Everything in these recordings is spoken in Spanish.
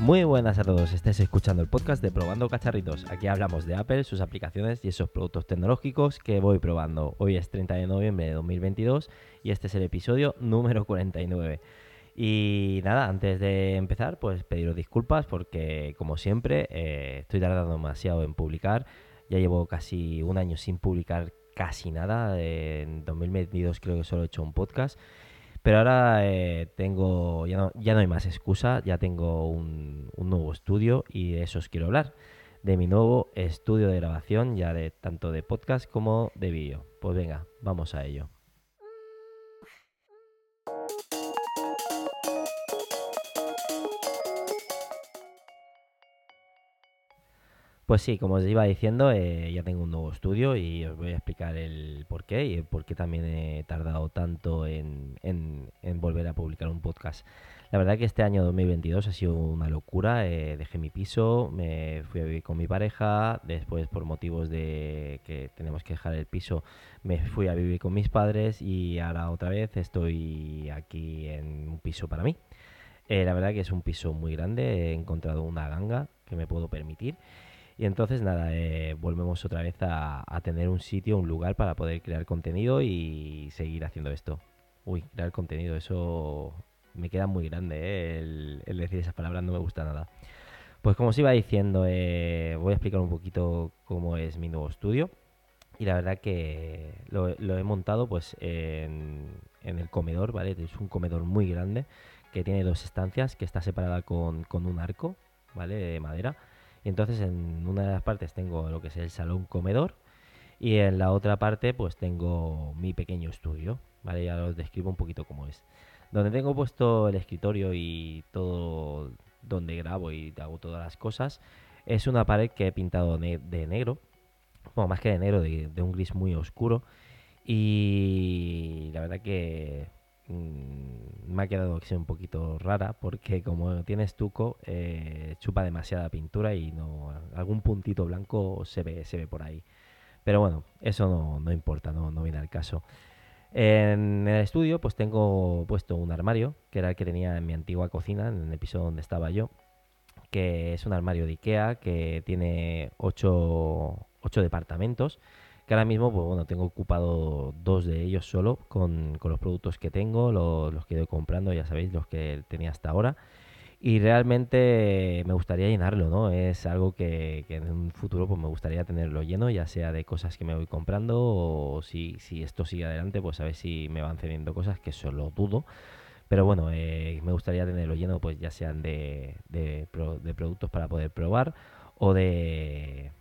Muy buenas a todos, estáis escuchando el podcast de Probando Cacharritos. Aquí hablamos de Apple, sus aplicaciones y esos productos tecnológicos que voy probando. Hoy es 30 de noviembre de 2022 y este es el episodio número 49. Y nada, antes de empezar, pues pediros disculpas porque, como siempre, eh, estoy tardando demasiado en publicar. Ya llevo casi un año sin publicar casi nada. En 2022 creo que solo he hecho un podcast. Pero ahora eh, tengo, ya no, ya no hay más excusa, ya tengo un, un, nuevo estudio y de eso os quiero hablar. De mi nuevo estudio de grabación, ya de tanto de podcast como de vídeo. Pues venga, vamos a ello. Pues sí, como os iba diciendo, eh, ya tengo un nuevo estudio y os voy a explicar el por qué y el por qué también he tardado tanto en, volver a publicar un podcast. La verdad que este año 2022 ha sido una locura. Eh, dejé mi piso, me fui a vivir con mi pareja, después por motivos de que tenemos que dejar el piso me fui a vivir con mis padres y ahora otra vez estoy aquí en un piso para mí. Eh, la verdad que es un piso muy grande, he encontrado una ganga que me puedo permitir. Y entonces nada, eh, volvemos otra vez a, tener un sitio, un lugar para poder crear contenido y seguir haciendo esto. Uy, crear contenido, eso me queda muy grande, eh, el, decir esas palabras no me gusta nada. Pues como os iba diciendo, eh, voy a explicar un poquito cómo es mi nuevo estudio. Y la verdad que lo, lo he montado pues en, en, el comedor, ¿vale? Es un comedor muy grande que tiene dos estancias, que está separada con, con un arco, ¿vale? De madera y entonces en una de las partes tengo lo que es el salón comedor y en la otra parte pues tengo mi pequeño estudio, ¿vale? Ya os describo un poquito cómo es. Donde tengo puesto el escritorio y todo donde grabo y hago todas las cosas es una pared que he pintado de negro, bueno, más que de negro, de, un gris muy oscuro y la verdad que me ha quedado que sea un poquito rara porque como tiene estuco eh, chupa demasiada pintura y no algún puntito blanco se ve se ve por ahí. Pero bueno eso no, no importa no, no viene al caso. En el estudio pues tengo puesto un armario que era el que tenía en mi antigua cocina en el episodio donde estaba yo que es un armario de Ikea que tiene 8 departamentos que ahora mismo, pues bueno, tengo ocupado dos de ellos solo con, con los productos que tengo, los, los, que he ido comprando, ya sabéis, los que tenía hasta ahora. Y realmente me gustaría llenarlo, ¿no? Es algo que, que, en un futuro pues me gustaría tenerlo lleno, ya sea de cosas que me voy comprando o si, si esto sigue adelante, pues a ver si me van cediendo cosas, que solo dudo. Pero bueno, eh, me gustaría tenerlo lleno, pues ya sean de, de, de productos para poder probar o de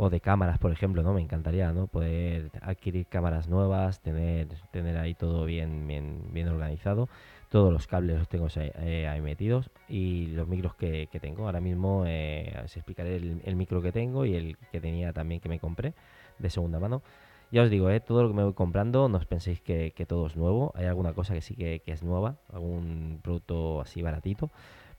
o de cámaras, por ejemplo, ¿no? Me encantaría, ¿no? Poder adquirir cámaras nuevas, tener, tener ahí todo bien, bien, bien organizado. Todos los cables los tengo eh, ahí metidos y los micros que, tengo. Ahora mismo eh, os explicaré el, el, micro que tengo y el que tenía también que me compré de segunda mano. Ya os digo, eh, todo lo que me voy comprando, no os penséis que, todo es nuevo. Hay alguna cosa que sí que es nueva, algún producto así baratito.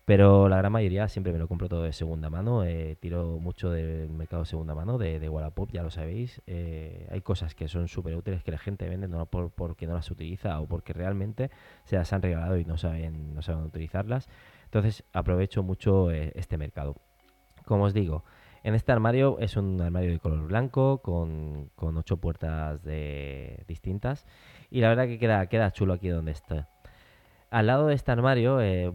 Pero la gran mayoría siempre me lo compro todo de segunda mano. Eh, tiro mucho del mercado de segunda mano, de, de Wallapop, ya lo sabéis. Eh, hay cosas que son súper útiles que la gente vende no por, porque no las utiliza o porque realmente se las han regalado y no saben, no saben utilizarlas. Entonces aprovecho mucho eh, este mercado. Como os digo, en este armario es un armario de color blanco con, con ocho puertas distintas. Y la verdad que queda, queda chulo aquí donde está al lado de este armario, eh,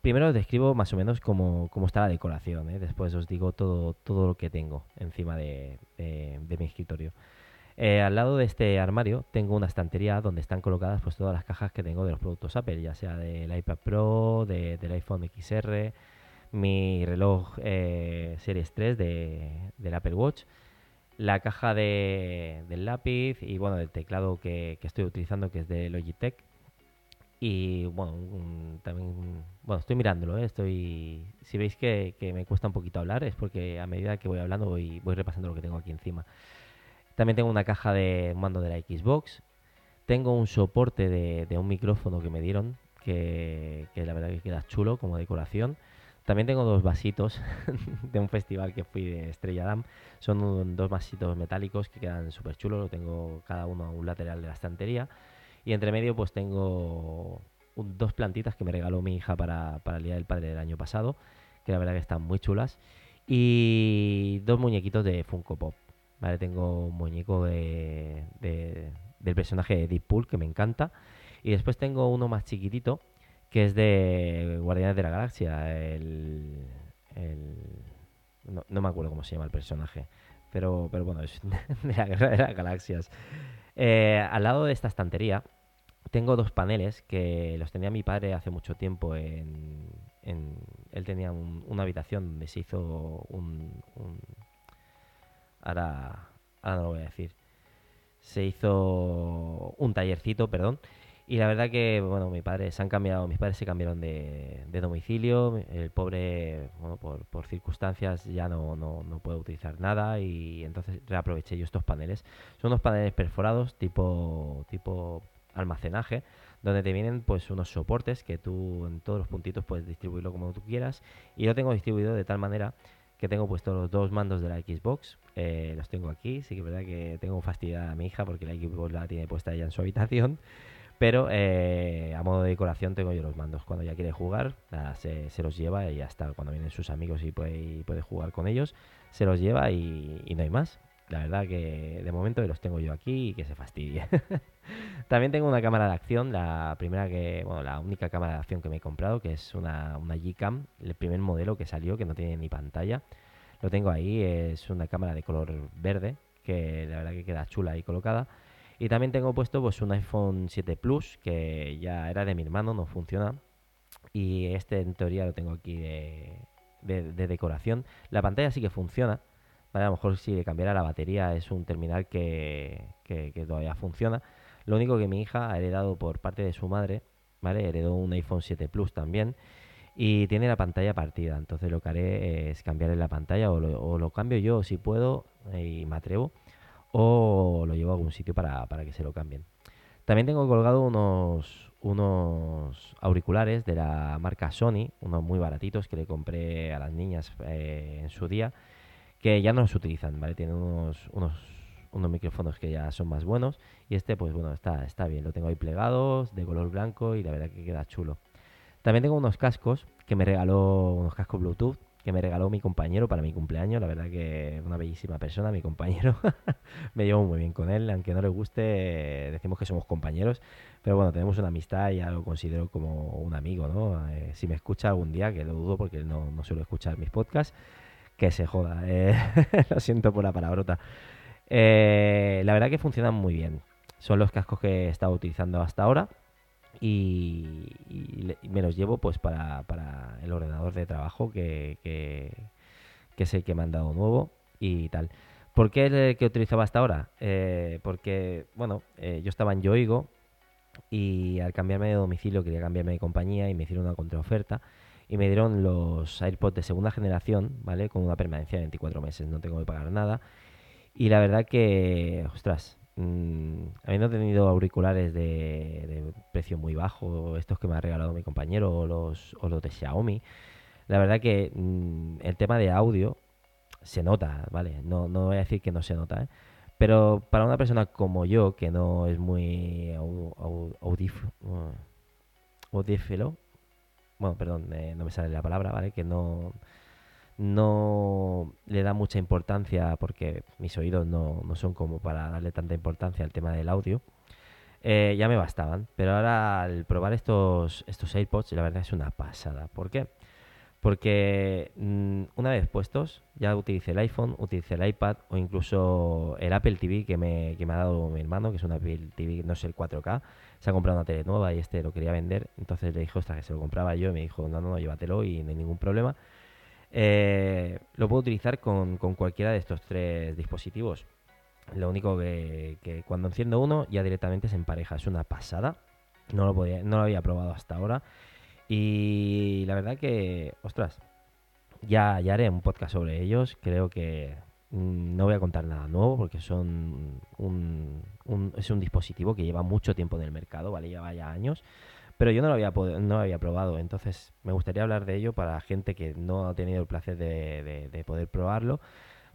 primero os describo más o menos cómo, está la decoración. ¿eh? Después os digo todo, lo que tengo encima de, mi escritorio. Eh, al lado de este armario tengo una estantería donde están colocadas pues todas las cajas que tengo de los productos Apple, ya sea del iPad Pro, de, del iPhone XR, mi reloj Series 3 de, del Apple Watch, la caja de, del lápiz y bueno, el teclado que estoy utilizando que es de Logitech y bueno, también, bueno, estoy mirándolo, ¿eh? estoy, si veis que, que, me cuesta un poquito hablar es porque a medida que voy hablando voy, voy repasando lo que tengo aquí encima. También tengo una caja de mando de la Xbox, tengo un soporte de, de un micrófono que me dieron, que, que, la verdad que queda chulo como decoración. También tengo dos vasitos de un festival que fui de Estrella Damm. Son un, dos vasitos metálicos que quedan súper chulos. Lo tengo cada uno a un lateral de la estantería. Y entre medio pues tengo un, dos plantitas que me regaló mi hija para, para el Día del Padre del año pasado, que la verdad que están muy chulas. Y dos muñequitos de Funko Pop. ¿vale? Tengo un muñeco de, del personaje de Deadpool que me encanta. Y después tengo uno más chiquitito que es de Guardianes de la Galaxia. El, no, me acuerdo cómo se llama el personaje. Pero, pero bueno, es de la Guerra de las Galaxias. Eh, al lado de esta estantería tengo dos paneles que los tenía mi padre hace mucho tiempo en... él tenía una habitación donde se hizo un... ahora, ahora no lo voy a decir. Se hizo un tallercito, perdón. Y la verdad que, bueno, mi padre se han cambiado, mis padres se cambiaron de, domicilio. El pobre, bueno, por, por circunstancias ya no, no, no, puede utilizar nada y entonces reaproveché yo estos paneles. Son unos paneles perforados tipo, tipo almacenaje, donde te vienen pues unos soportes que tú en todos los puntitos puedes distribuirlo como tú quieras. Y lo tengo distribuido de tal manera que tengo puestos los dos mandos de la Xbox. Eh, los tengo aquí, sí que es verdad que tengo fastidiada a mi hija porque la Xbox la tiene puesta ella en su habitación. Pero eh, a modo de decoración tengo yo los mandos. Cuando ya quiere jugar, se, los lleva y ya está. Cuando vienen sus amigos y puede, puede jugar con ellos, se los lleva y, y no hay más. La verdad que de momento los tengo yo aquí y que se fastidie. También tengo una cámara de acción, la primera que, bueno, la única cámara de acción que me he comprado, que es una, una Gcam, el primer modelo que salió, que no tiene ni pantalla. Lo tengo ahí, es una cámara de color verde, que la verdad que queda chula ahí colocada. Y también tengo puesto pues un iPhone 7 Plus, que ya era de mi hermano, no funciona. Y este en teoría lo tengo aquí de, de decoración. La pantalla sí que funciona, a lo mejor si le cambiara la batería es un terminal que, todavía funciona. Lo único que mi hija ha heredado por parte de su madre, ¿vale? Heredó un iPhone 7 Plus también y tiene la pantalla partida. Entonces lo que haré es cambiarle la pantalla o lo, cambio yo si puedo y me atrevo o lo llevo a algún sitio para, que se lo cambien. También tengo colgado unos, unos auriculares de la marca Sony, unos muy baratitos que le compré a las niñas eh, en su día que ya no los utilizan, ¿vale? Tienen unos, unos, unos micrófonos que ya son más buenos y este, pues bueno, está, está bien. Lo tengo ahí plegados, de color blanco y la verdad que queda chulo. También tengo unos cascos que me regaló, unos cascos Bluetooth que me regaló mi compañero para mi cumpleaños. La verdad que una bellísima persona, mi compañero. me llevo muy bien con él, aunque no le guste, decimos que somos compañeros. Pero bueno, tenemos una amistad y ya lo considero como un amigo, ¿no? Eh, si me escucha algún día, que lo dudo porque no, no suelo escuchar mis podcasts, que se joda. Eh, lo siento por la palabrota. Eh, la verdad que funcionan muy bien. Son los cascos que he estado utilizando hasta ahora. Y, me los llevo pues para, para, el ordenador de trabajo que, que, que, es el que me han dado nuevo y tal. ¿Por qué el que utilizaba hasta ahora? Eh, porque, bueno, yo estaba en Yoigo y al cambiarme de domicilio quería cambiarme de compañía y me hicieron una contraoferta y me dieron los AirPods de segunda generación, ¿vale? Con una permanencia de 24 meses, no tengo que pagar nada. Y la verdad que, ostras, mmm, habiendo tenido auriculares de, precio muy bajo, estos que me ha regalado mi compañero o los, o los de Xiaomi, la verdad que mm, el tema de audio se nota, ¿vale? No, no voy a decir que no se nota, ¿eh? Pero para una persona como yo, que no es muy audífilo, bueno, perdón, eh, no me sale la palabra, ¿vale? Que no, no le da mucha importancia porque mis oídos no, no son como para darle tanta importancia al tema del audio. Eh, ya me bastaban, pero ahora al probar estos, estos AirPods, la verdad es una pasada. ¿Por qué? Porque mm, una vez puestos, ya utilicé el iPhone, utilicé el iPad o incluso el Apple TV que me, que me ha dado mi hermano, que es un Apple TV, no sé, el 4K. Se ha comprado una tele nueva y este lo quería vender. Entonces le dijo, ostras, que se lo compraba yo. Y me dijo, no, no, no, llévatelo y no hay ningún problema. Eh, lo puedo utilizar con, con, cualquiera de estos tres dispositivos. Lo único que, cuando enciendo uno ya directamente se empareja. Es una pasada. No lo, podía, no lo había probado hasta ahora. Y la verdad que, ostras, ya, ya haré un podcast sobre ellos. Creo que mm, no voy a contar nada nuevo porque son un, es un dispositivo que lleva mucho tiempo en el mercado, ¿vale? Lleva ya años. Pero yo no lo había, no había probado, entonces me gustaría hablar de ello para gente que no ha tenido el placer de, poder probarlo,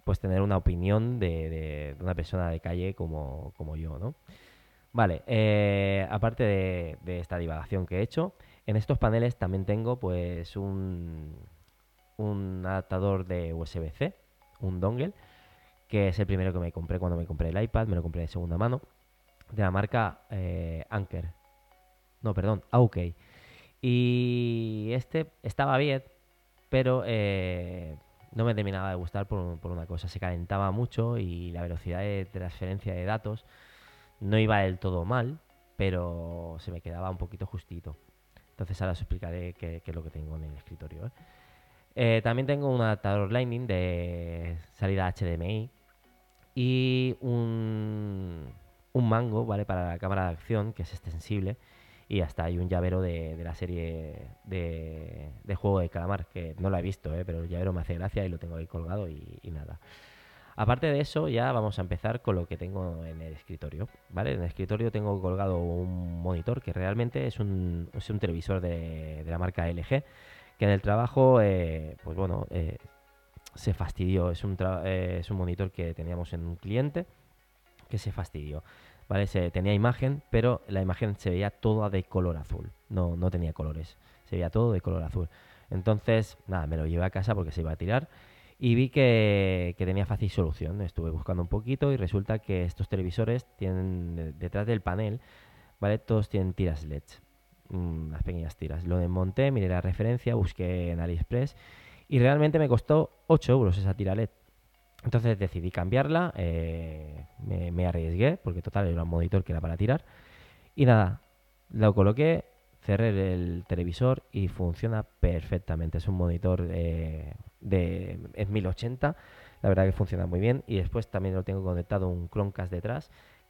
pues tener una opinión de, una persona de calle como, yo, ¿no? Vale, eh, aparte de esta divagación que he hecho, en estos paneles también tengo pues un, un adaptador de USB-C, un dongle, que es el primero que me compré cuando me compré el iPad, me lo compré de segunda mano, de la marca eh, Anker. No, perdón, OK. Y este estaba bien, pero eh, no me terminaba de gustar por, por, una cosa. Se calentaba mucho y la velocidad de transferencia de datos no iba del todo mal, pero se me quedaba un poquito justito. Entonces ahora os explicaré qué, es lo que tengo en el escritorio. ¿eh? Eh, también tengo un adaptador Lightning de salida HDMI y un, un mango, ¿vale? Para la cámara de acción, que es extensible. Y hasta hay un llavero de, la serie de, juego de calamar, que no lo he visto, ¿eh? pero el llavero me hace gracia y lo tengo ahí colgado y, nada. Aparte de eso, ya vamos a empezar con lo que tengo en el escritorio, ¿vale? En el escritorio tengo colgado un monitor que realmente es un, es un televisor de, de la marca LG, que en el trabajo, eh, pues bueno, eh, se fastidió. Es un, eh, es un monitor que teníamos en un cliente que se fastidió. ¿Vale? Se, tenía imagen, pero la imagen se veía toda de color azul. No, no tenía colores. Se veía todo de color azul. Entonces, nada, me lo llevé a casa porque se iba a tirar. Y vi que, tenía fácil solución. Estuve buscando un poquito y resulta que estos televisores tienen detrás del panel, ¿vale? Todos tienen tiras LEDs unas pequeñas tiras. Lo desmonté, miré la referencia, busqué en AliExpress y realmente me costó 8 euros esa tira LED. Entonces decidí cambiarla, eh, me, arriesgué, porque total era un monitor que era para tirar. Y nada, lo coloqué, cerré el televisor y funciona perfectamente. Es un monitor eh, de es 1080, la verdad que funciona muy bien. Y después también lo tengo conectado un Chromecast detrás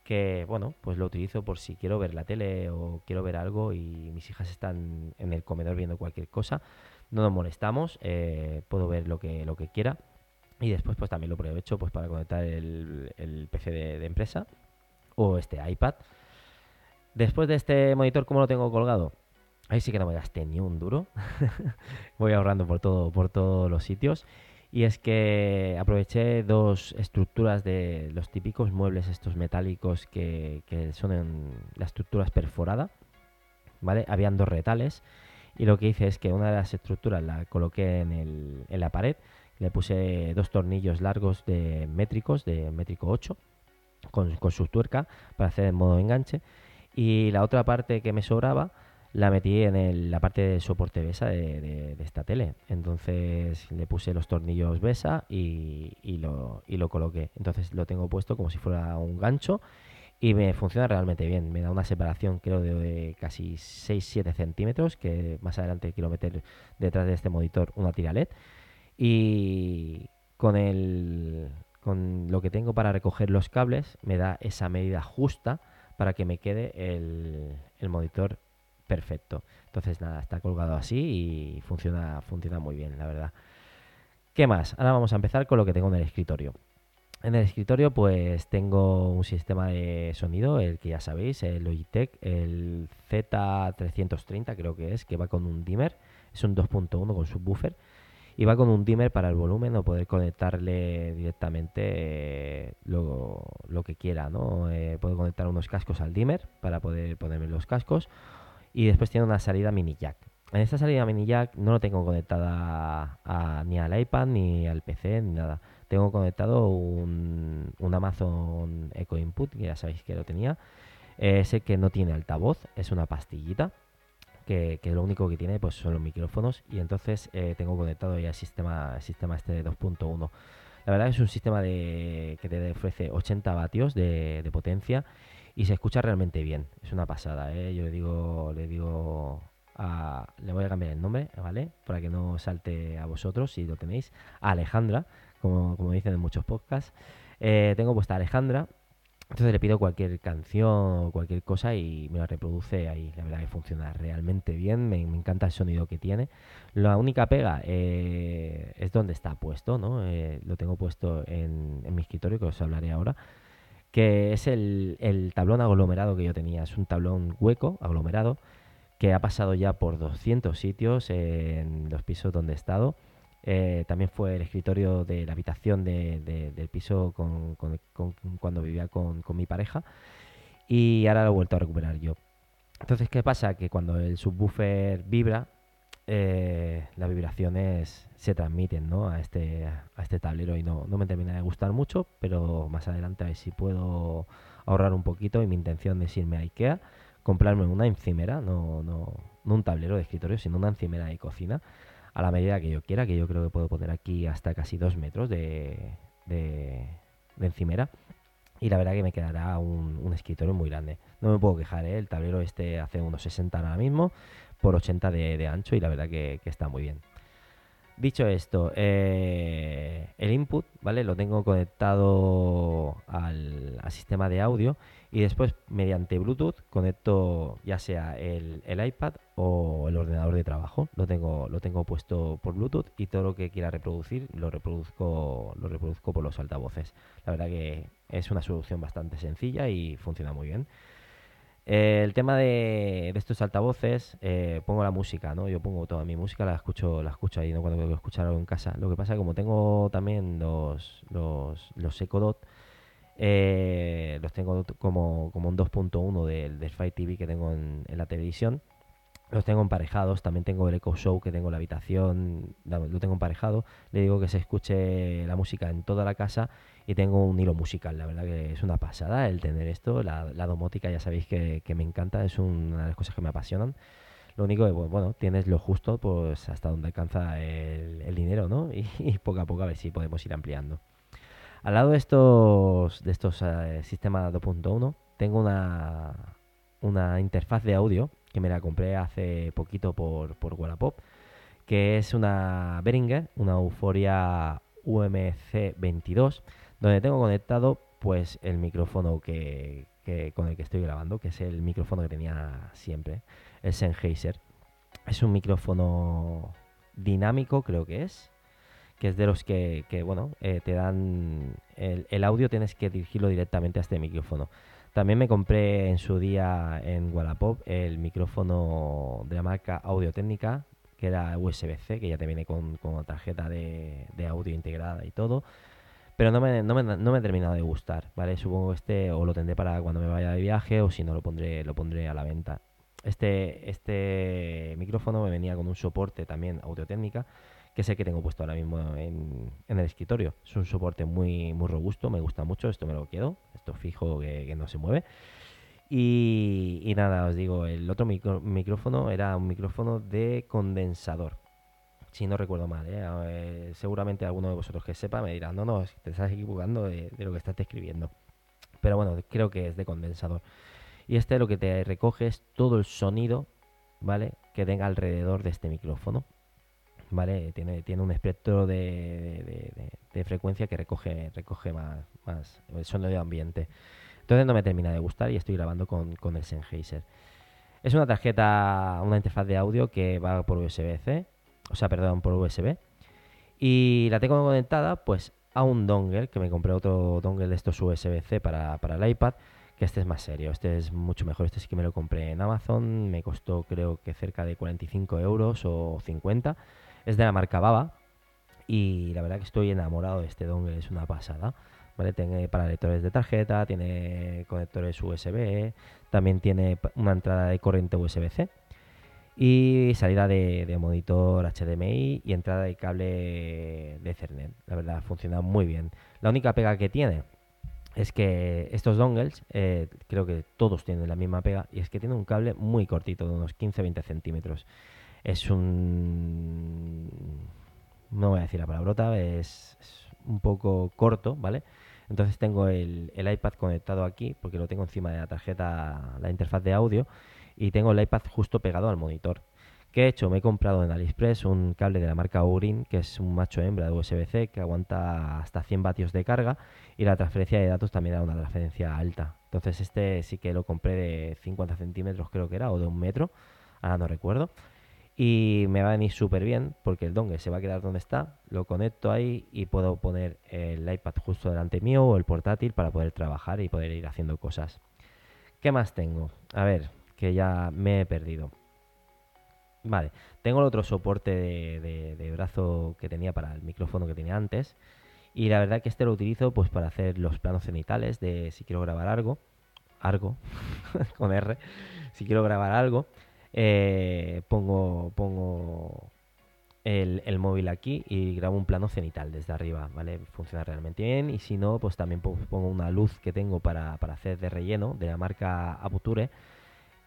que bueno, pues lo utilizo por si quiero ver la tele o quiero ver algo y mis hijas están en el comedor viendo cualquier cosa. No nos molestamos, eh, puedo ver lo que, lo que quiera. Y después pues también lo aprovecho pues para conectar el, PC de, empresa o este iPad. Después de este monitor, ¿cómo lo tengo colgado? Ahí sí que no me gasté ni un duro. Voy ahorrando por todo, por todos los sitios. Y es que aproveché dos estructuras de los típicos muebles estos metálicos que, son en la estructura perforada. ¿Vale? Habían dos retales. Y lo que hice es que una de las estructuras la coloqué en, el, en la pared. Le puse dos tornillos largos de métricos, de métrico 8, con, con su tuerca para hacer el modo enganche. Y la otra parte que me sobraba la metí en la parte de soporte BESA de, esta tele. Entonces le puse los tornillos BESA y, lo, y lo coloqué. Entonces lo tengo puesto como si fuera un gancho y me funciona realmente bien. Me da una separación creo de, casi 6-7 centímetros que más adelante quiero meter detrás de este monitor una tira LED. Y con, el, con lo que tengo para recoger los cables me da esa medida justa para que me quede el, el monitor perfecto. Entonces nada, está colgado así y funciona, funciona muy bien, la verdad. ¿Qué más? Ahora vamos a empezar con lo que tengo en el escritorio. En el escritorio pues tengo un sistema de sonido, el que ya sabéis, el Logitech, el Z330 creo que es, que va con un dimmer, es un 2.1 con subwoofer va con un dimmer para el volumen o poder conectarle directamente eh, lo, que quiera, ¿no? Eh, puedo conectar unos cascos al dimmer para poder ponerme los cascos y después tiene una salida mini jack. En esta salida mini jack no lo tengo conectada ni al iPad, ni al PC, ni nada. Tengo conectado un, Amazon Echo Input, que ya sabéis que lo tenía. Ese que no tiene altavoz, es una pastillita. Que, lo único que tiene pues son los micrófonos. Y entonces eh, tengo conectado ya el sistema, sistema este de 2.1. La verdad es un sistema de, que te ofrece 80 vatios de, potencia y se escucha realmente bien. Es una pasada, ¿eh? Yo le digo, le digo a, le voy a cambiar el nombre, ¿vale? Para que no salte a vosotros si lo tenéis. Alejandra, como, como dicen en muchos podcasts. Eh, tengo puesta Alejandra. Entonces le pido cualquier canción o cualquier cosa y me la reproduce ahí. La verdad que funciona realmente bien. Me, encanta el sonido que tiene. La única pega eh, es donde está puesto, ¿no? Eh, lo tengo puesto en, en mi escritorio, que os hablaré ahora que es el, tablón aglomerado que yo tenía. Es un tablón hueco, aglomerado, que ha pasado ya por 200 sitios en los pisos donde he estado. Eh, también fue el escritorio de la habitación del piso cuando vivía con, mi pareja. Y ahora lo he vuelto a recuperar yo. Entonces, ¿qué pasa? Que cuando el subwoofer vibra, eh, las vibraciones se transmiten ¿no? a, este, a este tablero y no, no me termina de gustar mucho, pero más adelante a ver si puedo ahorrar un poquito y mi intención es irme a Ikea, comprarme una encimera, no, no, no un tablero de escritorio, sino una encimera de cocina a la medida que yo quiera, que yo creo que puedo poner aquí hasta casi dos metros de, encimera. Y la verdad que me quedará un, escritorio muy grande. No me puedo quejar, ¿eh? el tablero este hace unos 60 ahora mismo por 80 de, ancho y la verdad que está muy bien. Dicho esto, eh, el input, ¿vale? Lo tengo conectado al, sistema de audio y después mediante Bluetooth conecto ya sea el, iPad o el ordenador de trabajo. Lo tengo, lo tengo puesto por Bluetooth y todo lo que quiera reproducir lo reproduzco, lo reproduzco por los altavoces. La verdad que es una solución bastante sencilla y funciona muy bien. Eh, el tema de, estos altavoces, eh, pongo la música, ¿no? Yo pongo toda mi música, la escucho, la escucho ahí, ¿no? Cuando quiero escuchar algo en casa. Lo que pasa es que como tengo también los, los, los Echo Dot, eh, los tengo como, como un 2.1 del, del Fire TV que tengo en, la televisión. Los tengo emparejados, también tengo el Echo Show que tengo en la habitación, lo tengo emparejado. Le digo que se escuche la música en toda la casa y tengo un hilo musical. La verdad que es una pasada el tener esto. La, domótica ya sabéis que, me encanta, es una de las cosas que me apasionan. Lo único que, bueno, tienes lo justo pues hasta donde alcanza el, dinero, ¿no? Y, poco a poco a ver si podemos ir ampliando. Al lado de estos, de estos eh, sistemas 2.1 tengo una, una interfaz de audio que me la compré hace poquito por, por Wallapop, que es una Behringer, una Euphoria UMC22, donde tengo conectado pues el micrófono que, con el que estoy grabando, que es el micrófono que tenía siempre, el Sennheiser. Es un micrófono dinámico, creo que es, que es de los que, bueno, eh, te dan el, audio, tienes que dirigirlo directamente a este micrófono. También me compré en su día en Wallapop el micrófono de la marca Audio Técnica, que era USB-C, que ya te viene con, con tarjeta de, audio integrada y todo pero no me, no, me, no me ha terminado de gustar, ¿vale? Supongo que este o lo tendré para cuando me vaya de viaje o si no lo pondré, lo pondré a la venta. Este, este micrófono me venía con un soporte también audio técnica, que es que tengo puesto ahora mismo en, el escritorio. Es un soporte muy, muy robusto, me gusta mucho, esto me lo quedo, esto fijo que, no se mueve. Y, nada, os digo, el otro micrófono era un micrófono de condensador si no recuerdo mal. ¿eh? seguramente alguno de vosotros que sepa me dirá, no, no, te estás equivocando de, lo que estás escribiendo. Pero bueno, creo que es de condensador. Y este lo que te recoge es todo el sonido, ¿vale? Que tenga alrededor de este micrófono. ¿Vale? Tiene, tiene un espectro de, frecuencia que recoge, recoge más, el sonido de ambiente. Entonces no me termina de gustar y estoy grabando con, con el Sennheiser. Es una tarjeta, una interfaz de audio que va por USB-C o sea, perdón, por USB. Y la tengo conectada pues a un dongle, que me compré otro dongle de estos USB-C para, para el iPad, que este es más serio, este es mucho mejor, este sí que me lo compré en Amazon, me costó creo que cerca de 45 euros o 50, es de la marca Baba y la verdad que estoy enamorado de este dongle, es una pasada. ¿Vale? Tiene para lectores de tarjeta, tiene conectores USB, también tiene una entrada de corriente USB-C y salida de, monitor HDMI y entrada de cable de Ethernet. La verdad, funciona muy bien. La única pega que tiene es que estos dongles, eh, creo que todos tienen la misma pega, y es que tiene un cable muy cortito, de unos 15-20 centímetros. Es un... No voy a decir la palabrota, es, es un poco corto, ¿vale? Entonces tengo el, el iPad conectado aquí, porque lo tengo encima de la tarjeta, la interfaz de audio, y tengo el iPad justo pegado al monitor. ¿Qué he hecho? Me he comprado en AliExpress un cable de la marca Urin, que es un macho hembra de USB-C que aguanta hasta 100 vatios de carga y la transferencia de datos también da una transferencia alta. Entonces este sí que lo compré de 50 centímetros creo que era, o de un metro, ahora no recuerdo. Y me va a venir súper bien porque el dongle se va a quedar donde está, lo conecto ahí y puedo poner el iPad justo delante mío o el portátil para poder trabajar y poder ir haciendo cosas. ¿Qué más tengo? A ver, que ya me he perdido. Vale, tengo el otro soporte de, brazo que tenía para el micrófono que tenía antes. Y la verdad que este lo utilizo pues para hacer los planos cenitales de si quiero grabar algo. Algo, con R. Si quiero grabar algo. Eh, pongo, pongo el, móvil aquí y grabo un plano cenital desde arriba, ¿vale? Funciona realmente bien y si no, pues también pongo una luz que tengo para, hacer de relleno de la marca Aputure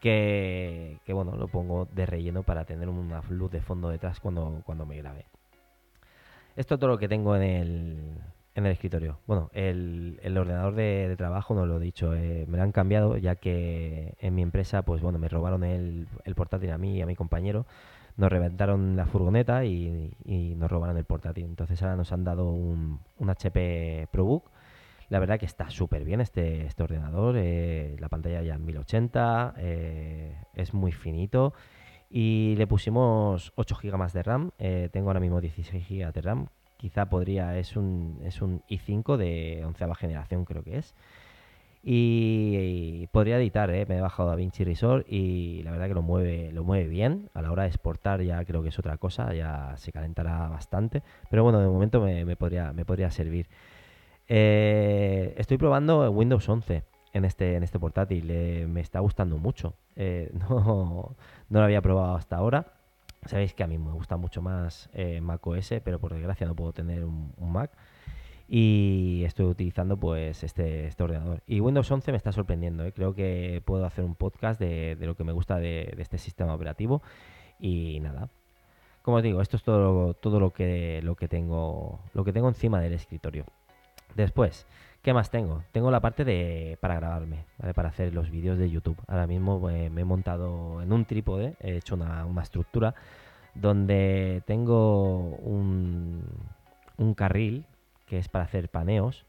que, bueno, lo pongo de relleno para tener una luz de fondo detrás cuando, cuando me grabe. Esto es todo lo que tengo en el, en el escritorio. Bueno, el, ordenador de, trabajo, no lo he dicho, eh, me lo han cambiado ya que en mi empresa, pues bueno, me robaron el, el portátil a mí y a mi compañero nos reventaron la furgoneta y, nos robaron el portátil. Entonces ahora nos han dado un, HP ProBook. La verdad que está súper bien este, este ordenador. Eh, la pantalla ya en 1080, eh, es muy finito. Y le pusimos 8 GB más de RAM. Eh, tengo ahora mismo 16 GB de RAM. Quizá podría, es un, es un i5 de onceava generación, creo que es. Y, podría editar, ¿eh? me he bajado a Vinci y la verdad que lo mueve, lo mueve bien. A la hora de exportar ya creo que es otra cosa, ya se calentará bastante. Pero bueno, de momento me, podría, me podría servir. Eh, estoy probando Windows 11 en este, en este portátil, eh, me está gustando mucho. Eh, no, no lo había probado hasta ahora. Sabéis que a mí me gusta mucho más Mac OS, pero por desgracia no puedo tener un Mac y estoy utilizando pues este, este ordenador. Y Windows 11 me está sorprendiendo, ¿eh? creo que puedo hacer un podcast de, lo que me gusta de, este sistema operativo y nada. Como os digo, esto es todo, todo lo, que, lo, que tengo, lo que tengo encima del escritorio. Después, ¿qué más tengo? Tengo la parte de para grabarme, para hacer los vídeos de YouTube. Ahora mismo eh, me he montado en un trípode, he hecho una, una estructura donde tengo un, un carril que es para hacer paneos,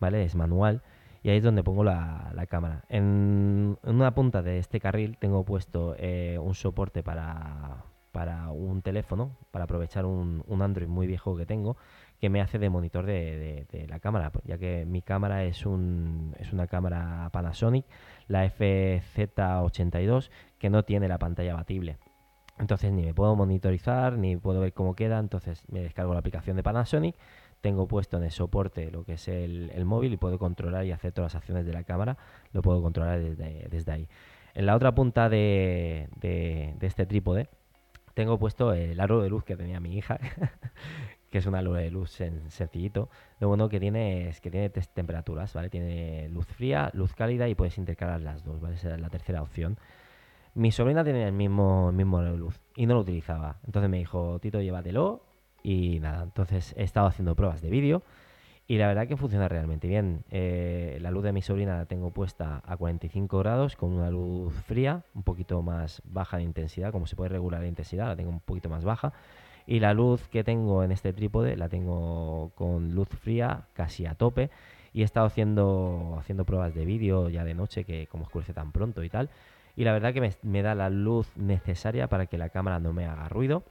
¿vale? Es manual. Y ahí es donde pongo la, cámara. En, una punta de este carril tengo puesto eh, un soporte para, para un teléfono, para aprovechar un, Android muy viejo que tengo, que me hace de monitor de, la cámara, ya que mi cámara es, un, es una cámara Panasonic, la FZ82, que no tiene la pantalla batible. Entonces ni me puedo monitorizar, ni puedo ver cómo queda, entonces me descargo la aplicación de Panasonic tengo puesto en el soporte lo que es el, móvil y puedo controlar y hacer todas las acciones de la cámara, lo puedo controlar desde, ahí. En la otra punta de, este trípode tengo puesto el aro de luz que tenía mi hija, que es un aro de luz sencillito. Lo bueno que tiene es que tiene tres temperaturas, ¿vale? Tiene luz fría, luz cálida y puedes intercalar las dos, ¿vale? Esa es la tercera opción. Mi sobrina tenía el mismo, el mismo de luz y no lo utilizaba. Entonces me dijo, Tito, llévatelo y nada, entonces he estado haciendo pruebas de vídeo y la verdad que funciona realmente bien. Eh, la luz de mi sobrina la tengo puesta a 45 grados con una luz fría, un poquito más baja de intensidad, como se puede regular la intensidad, la tengo un poquito más baja. Y la luz que tengo en este trípode la tengo con luz fría casi a tope. Y he estado haciendo, haciendo pruebas de vídeo ya de noche, que como oscurece tan pronto y tal. Y la verdad que me, da la luz necesaria para que la cámara no me haga ruido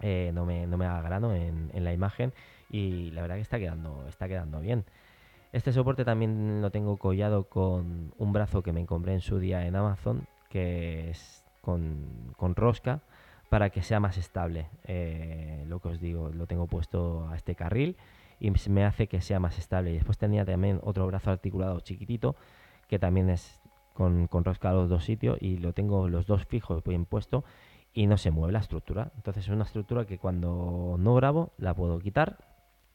eh, no, me, no me haga grano en, la imagen y la verdad que está quedando, está quedando bien. Este soporte también lo tengo collado con un brazo que me compré en su día en Amazon, que es con, rosca, para que sea más estable. Eh, lo que os digo, lo tengo puesto a este carril y me hace que sea más estable. Y después tenía también otro brazo articulado chiquitito, que también es con, con rosca a los dos sitios y lo tengo los dos fijos bien puesto y no se mueve la estructura. Entonces es una estructura que cuando no grabo la puedo quitar,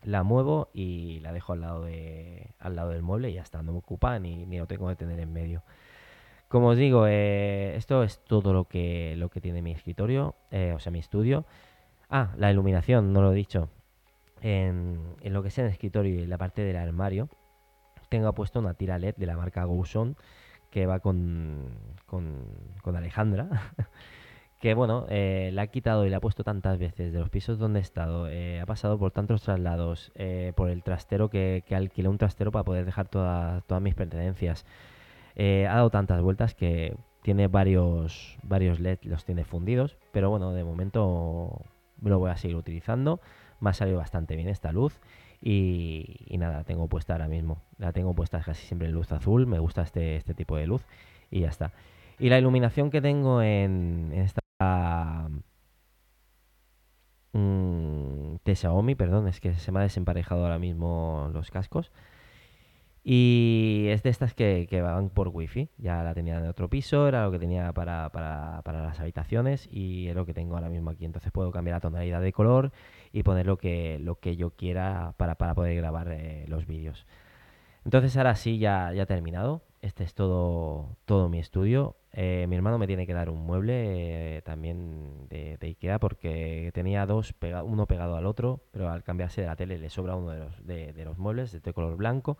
la muevo y la dejo al lado, de, al lado del mueble y ya está, no me ocupa ni, ni lo tengo que tener en medio. Como os digo, eh, esto es todo lo que, lo que tiene mi escritorio, eh, o sea, mi estudio. Ah, la iluminación, no lo he dicho. En, lo que es el escritorio y la parte del armario, tengo puesto una tira LED de la marca GoSon que va con, con, Alejandra. que bueno, eh, la ha quitado y la ha puesto tantas veces de los pisos donde he estado, eh, ha pasado por tantos traslados, eh, por el trastero que, que, alquilé un trastero para poder dejar todas mis pertenencias. Ha dado tantas vueltas que tiene varios, varios LED, los tiene fundidos, pero bueno, de momento lo voy a seguir utilizando. Me ha salido bastante bien esta luz y, nada, la tengo puesta ahora mismo. La tengo puesta casi siempre en luz azul, me gusta este, este tipo de luz y ya está. Y la iluminación que tengo en, en esta mm, Xiaomi, perdón, es que se me ha desemparejado ahora mismo los cascos. Y es de estas que, que van por wifi. Ya la tenía en otro piso, era lo que tenía para, para, para, las habitaciones y es lo que tengo ahora mismo aquí. Entonces puedo cambiar la tonalidad de color y poner lo que, lo que yo quiera para, para poder grabar eh, los vídeos. Entonces ahora sí, ya, ya terminado. Este es todo, todo mi estudio. Eh, mi hermano me tiene que dar un mueble eh, también de, Ikea porque tenía dos, uno pegado al otro, pero al cambiarse de la tele le sobra uno de los, de, los muebles de color blanco.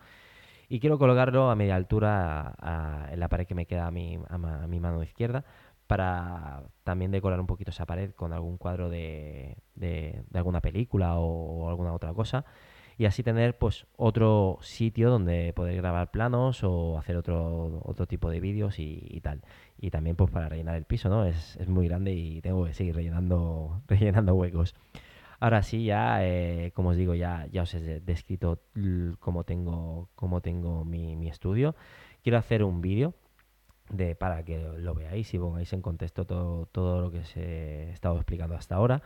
Y quiero colocarlo a media altura en la pared que me queda a mi, a, mi mano izquierda para también decorar un poquito esa pared con algún cuadro de, de, alguna película o, alguna otra cosa y así tener pues otro sitio donde poder grabar planos o hacer otro, otro tipo de vídeos y, tal. Y también pues para rellenar el piso, ¿no? Es, es, muy grande y tengo que seguir rellenando, rellenando huecos. Ahora sí, ya, eh, como os digo, ya, os he descrito cómo tengo, cómo tengo mi, mi estudio. Quiero hacer un vídeo de, para que lo veáis y pongáis en contexto todo, todo lo que os he estado explicando hasta ahora.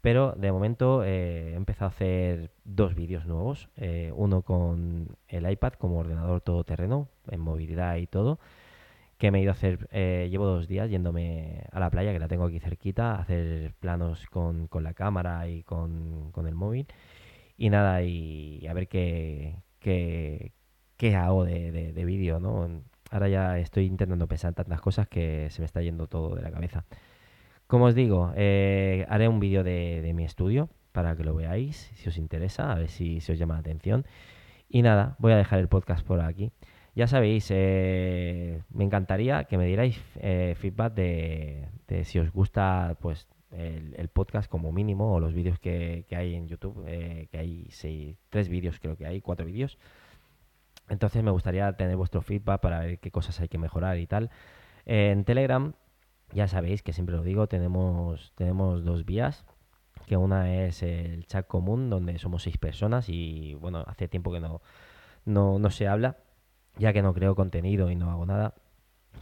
Pero de momento eh, he empezado a hacer dos vídeos nuevos. Eh, uno con el iPad como ordenador todoterreno, en movilidad y todo. Que me he ido a hacer, eh, llevo dos días yéndome a la playa, que la tengo aquí cerquita, a hacer planos con, la cámara y con, el móvil. Y nada, y a ver qué, qué, qué hago de, de vídeo, ¿no? Ahora ya estoy intentando pensar tantas cosas que se me está yendo todo de la cabeza. Como os digo, eh, haré un vídeo de, mi estudio para que lo veáis, si os interesa, a ver si, os llama la atención. Y nada, voy a dejar el podcast por aquí. Ya sabéis, eh, me encantaría que me dierais eh, feedback de, si os gusta pues el, podcast como mínimo o los vídeos que, hay en YouTube, que hay seis, tres vídeos creo que hay, cuatro vídeos. Entonces me gustaría tener vuestro feedback para ver qué cosas hay que mejorar y tal. en Telegram ya sabéis que siempre lo digo, tenemos, tenemos dos vías, que una es el chat común, donde somos seis personas y bueno, hace tiempo que no, no, no se habla, ya que no creo contenido y no hago nada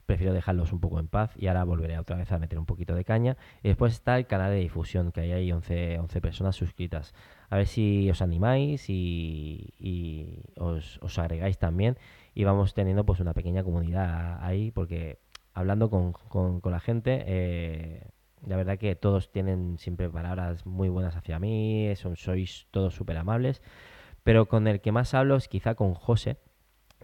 prefiero dejarlos un poco en paz y ahora volveré otra vez a meter un poquito de caña. Y después está el canal de difusión, que hay ahí 11, 11 personas suscritas. A ver si os animáis y, os, os, agregáis también y vamos teniendo pues una pequeña comunidad ahí porque hablando con, con, la gente, eh, la verdad que todos tienen siempre palabras muy buenas hacia mí, son, sois todos súper amables, pero con el que más hablo es quizá con José,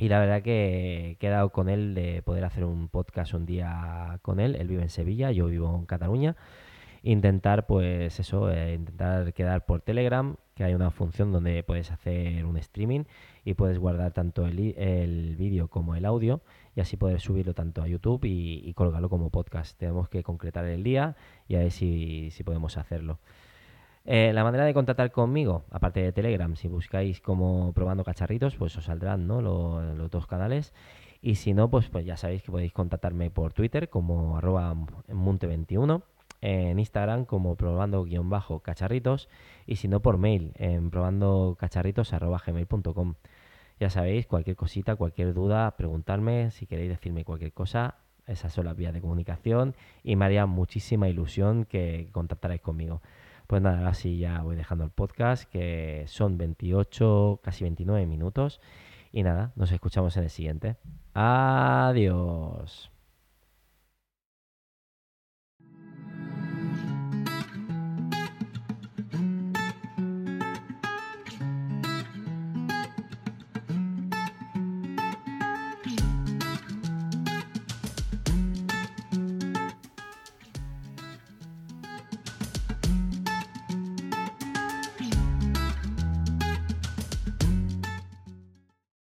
y la verdad que he quedado con él de poder hacer un podcast un día con él, él vive en Sevilla, yo vivo en Cataluña, intentar pues eso, eh, intentar quedar por Telegram, que hay una función donde puedes hacer un streaming y puedes guardar tanto el, el vídeo como el audio y así poder subirlo tanto a YouTube y, colgarlo como podcast. Tenemos que concretar el día y a ver si, podemos hacerlo. Eh, la manera de contactar conmigo, aparte de Telegram, si buscáis como probando cacharritos, pues os saldrán ¿no? los, dos canales. Y si no, pues, pues ya sabéis que podéis contactarme por Twitter como arroba monte21 en Instagram como probando-cacharritos y si no por mail en probandocacharritos.gmail.com Ya sabéis, cualquier cosita, cualquier duda, preguntarme, si queréis decirme cualquier cosa, esas son las vías de comunicación y me haría muchísima ilusión que contactarais conmigo. Pues nada, así ya voy dejando el podcast, que son 28, casi 29 minutos. Y nada, nos escuchamos en el siguiente. Adiós.